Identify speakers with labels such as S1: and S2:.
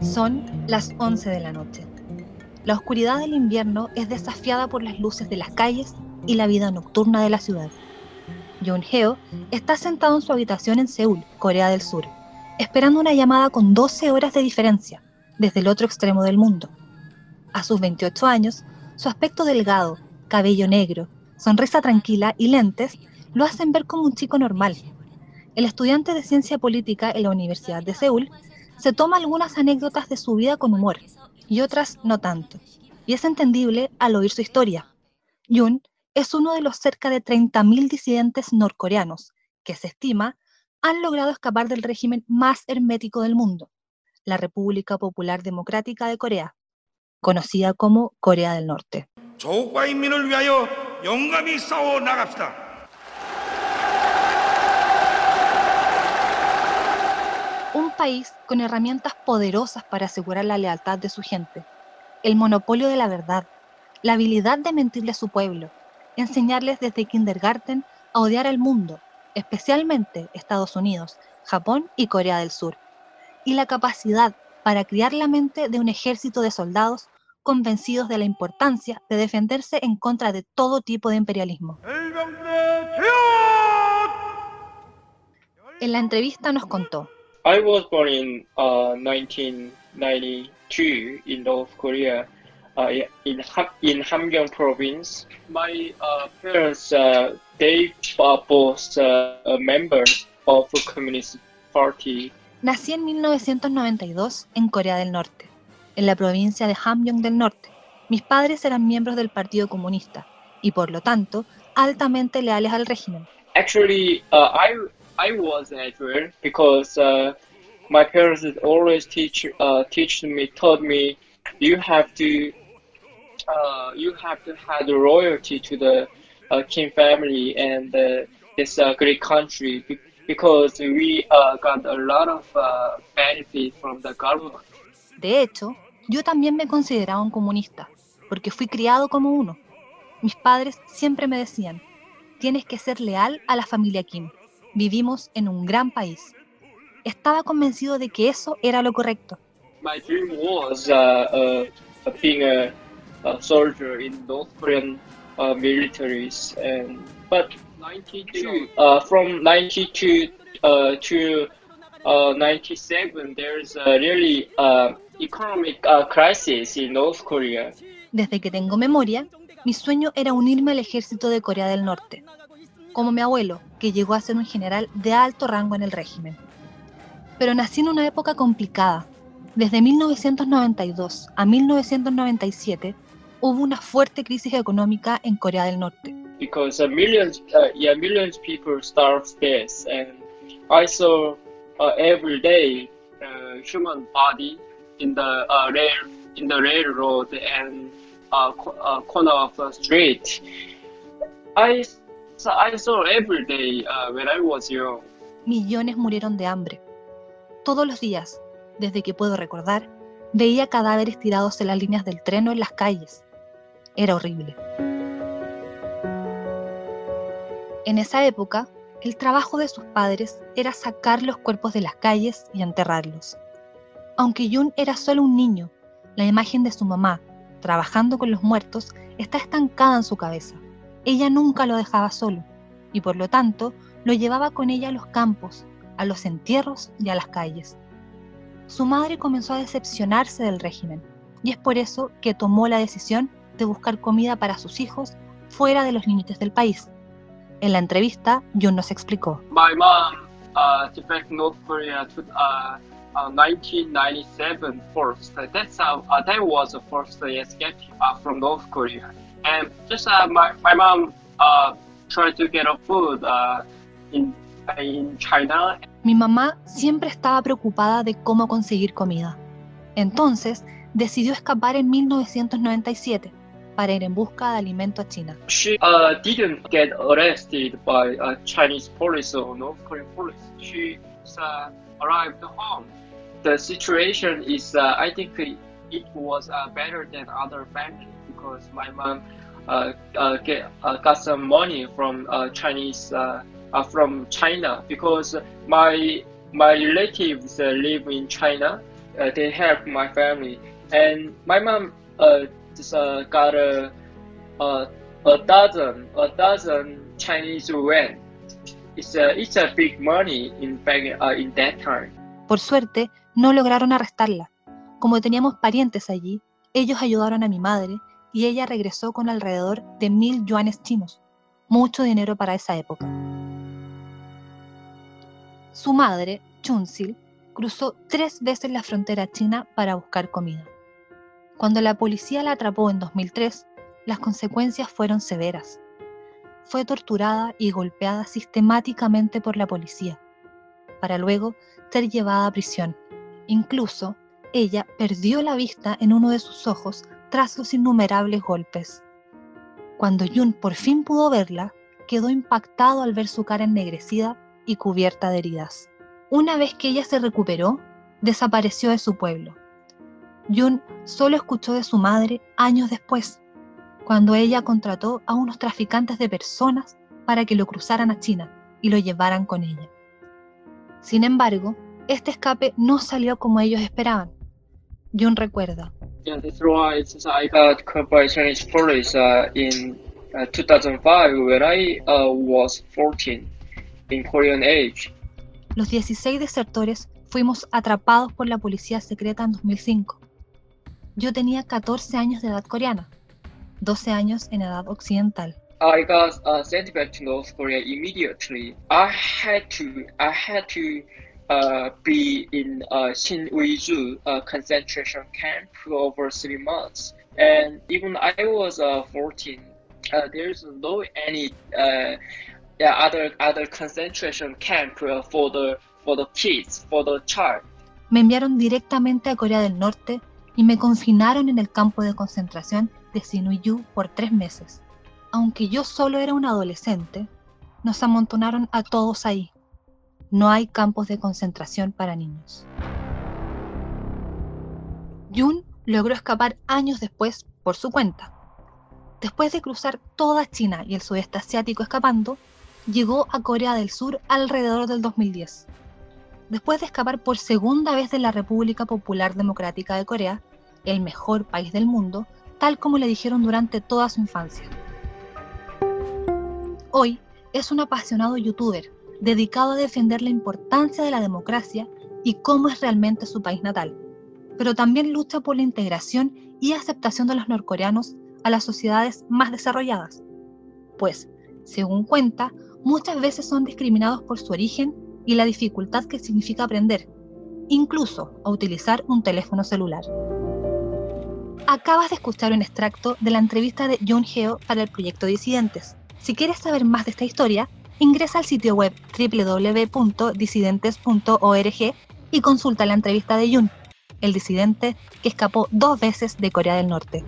S1: Son las 11 de la noche. La oscuridad del invierno es desafiada por las luces de las calles y la vida nocturna de la ciudad. Yoon Heo está sentado en su habitación en Seúl, Corea del Sur, esperando una llamada con 12 horas de diferencia desde el otro extremo del mundo. A sus 28 años, su aspecto delgado, cabello negro, sonrisa tranquila y lentes lo hacen ver como un chico normal. El estudiante de ciencia política en la Universidad de Seúl se toma algunas anécdotas de su vida con humor y otras no tanto, y es entendible al oír su historia. Yoon es uno de los cerca de 30.000 disidentes norcoreanos que se estima han logrado escapar del régimen más hermético del mundo, la República Popular Democrática de Corea, conocida como Corea del Norte. Un país con herramientas poderosas para asegurar la lealtad de su gente, el monopolio de la verdad, la habilidad de mentirle a su pueblo, enseñarles desde kindergarten a odiar al mundo, especialmente Estados Unidos, Japón y Corea del Sur, y la capacidad para criar la mente de un ejército de soldados convencidos de la importancia de defenderse en contra de todo tipo de imperialismo. En la entrevista nos contó.
S2: I was born in uh, 1992 in North Korea, uh, in in Hamgyong province. My uh, parents, uh, they are both uh, members of the Communist Party.
S1: Nací en 1992 en Corea del Norte, en la provincia de Hamgyong del Norte. Mis padres eran miembros del Partido Comunista y, por lo tanto, altamente leales al régimen.
S2: Actually, uh, I I was Edward because uh, my parents always teach uh, teach me taught me you have to uh, you have to have the royalty to the uh, king family and uh, this uh, great country because we uh, got a lot of benefit from the government.
S1: De hecho, yo también me consideraba un comunista porque fui criado como uno. Mis padres siempre me decían, tienes que ser leal a la familia Kim. Vivimos en un gran país. Estaba convencido de que eso era lo correcto.
S2: My dream was uh, uh, being a, a, soldier in North Korean uh, militaries, and but 92 uh, from 92 uh, to uh, 97 there's a really uh, economic uh, crisis in North Korea.
S1: Desde que tengo memoria, mi sueño era unirme al ejército de Corea del Norte como mi abuelo, que llegó a ser un general de alto rango en el régimen. Pero nací en una época complicada. Desde 1992 a 1997 hubo una fuerte crisis económica en Corea del Norte.
S2: Because millions, uh, yeah, millions people starve this, and I saw uh, every day uh, human body in the uh, rail in the railroad and uh, uh, corner of the street. I
S1: Millones murieron de hambre. Todos los días, desde que puedo recordar, veía cadáveres tirados en las líneas del tren o en las calles. Era horrible. En esa época, el trabajo de sus padres era sacar los cuerpos de las calles y enterrarlos. Aunque Jun era solo un niño, la imagen de su mamá, trabajando con los muertos, está estancada en su cabeza. Ella nunca lo dejaba solo y por lo tanto lo llevaba con ella a los campos, a los entierros y a las calles. Su madre comenzó a decepcionarse del régimen y es por eso que tomó la decisión de buscar comida para sus hijos fuera de los límites del país. En la entrevista, Jun nos explicó.
S2: My mom uh, left North Korea to uh, uh, 1997 first. That's uh, that was the first escape uh, from North Korea. And just uh, my, my mom uh, tried to get a food uh, in, in China.
S1: Mi mamá siempre estaba preocupada de cómo conseguir comida. Entonces, decidió escapar en 1997 para ir en busca de alimento a China.
S2: She uh, didn't get arrested by uh, Chinese police or North Korean police. She uh, arrived home. The situation is, uh, I think, it was uh, better than other families because my mom get, uh, got some money from uh, Chinese uh, uh, from China because my my relatives uh, live in China. Uh, they help my family, and my mom uh, just uh, got a, a a dozen a dozen Chinese yuan. It's a it's a big money in back uh, in that time.
S1: Por suerte, no lograron arrestarla. Como teníamos parientes allí, ellos ayudaron a mi madre y ella regresó con alrededor de mil yuanes chinos, mucho dinero para esa época. Su madre, Chunsil, cruzó tres veces la frontera china para buscar comida. Cuando la policía la atrapó en 2003, las consecuencias fueron severas. Fue torturada y golpeada sistemáticamente por la policía, para luego ser llevada a prisión. Incluso, ella perdió la vista en uno de sus ojos tras los innumerables golpes. Cuando Yun por fin pudo verla, quedó impactado al ver su cara ennegrecida y cubierta de heridas. Una vez que ella se recuperó, desapareció de su pueblo. Yun solo escuchó de su madre años después, cuando ella contrató a unos traficantes de personas para que lo cruzaran a China y lo llevaran con ella. Sin embargo, este escape no salió como ellos esperaban. Jun recuerda.
S2: Yeah, that's right. I got caught by Chinese police uh, in uh, 2005 when I uh, was 14 in Korean age.
S1: Los 16 desertores fuimos atrapados por la policía secreta en 2005. Yo tenía 14 años de edad coreana, 12 años en edad occidental.
S2: I got uh, sent back to North Korea immediately. I had to, I had to uh, be in uh, Xinhuizu uh, concentration camp for over three months. And even I was uh, 14, uh, there's no any uh, yeah, other other concentration camp for the for the kids, for the child.
S1: Me enviaron directamente a Corea del Norte y me confinaron en el campo de concentración de Sinuiju por tres meses. Aunque yo solo era un adolescente, nos amontonaron a todos ahí. No hay campos de concentración para niños. Jun logró escapar años después por su cuenta. Después de cruzar toda China y el sudeste asiático escapando, llegó a Corea del Sur alrededor del 2010. Después de escapar por segunda vez de la República Popular Democrática de Corea, el mejor país del mundo, tal como le dijeron durante toda su infancia. Hoy es un apasionado youtuber dedicado a defender la importancia de la democracia y cómo es realmente su país natal, pero también lucha por la integración y aceptación de los norcoreanos a las sociedades más desarrolladas, pues, según cuenta, muchas veces son discriminados por su origen y la dificultad que significa aprender, incluso a utilizar un teléfono celular. Acabas de escuchar un extracto de la entrevista de Jun Heo para el proyecto Disidentes. Si quieres saber más de esta historia, ingresa al sitio web www.disidentes.org y consulta la entrevista de Jun, el disidente que escapó dos veces de Corea del Norte.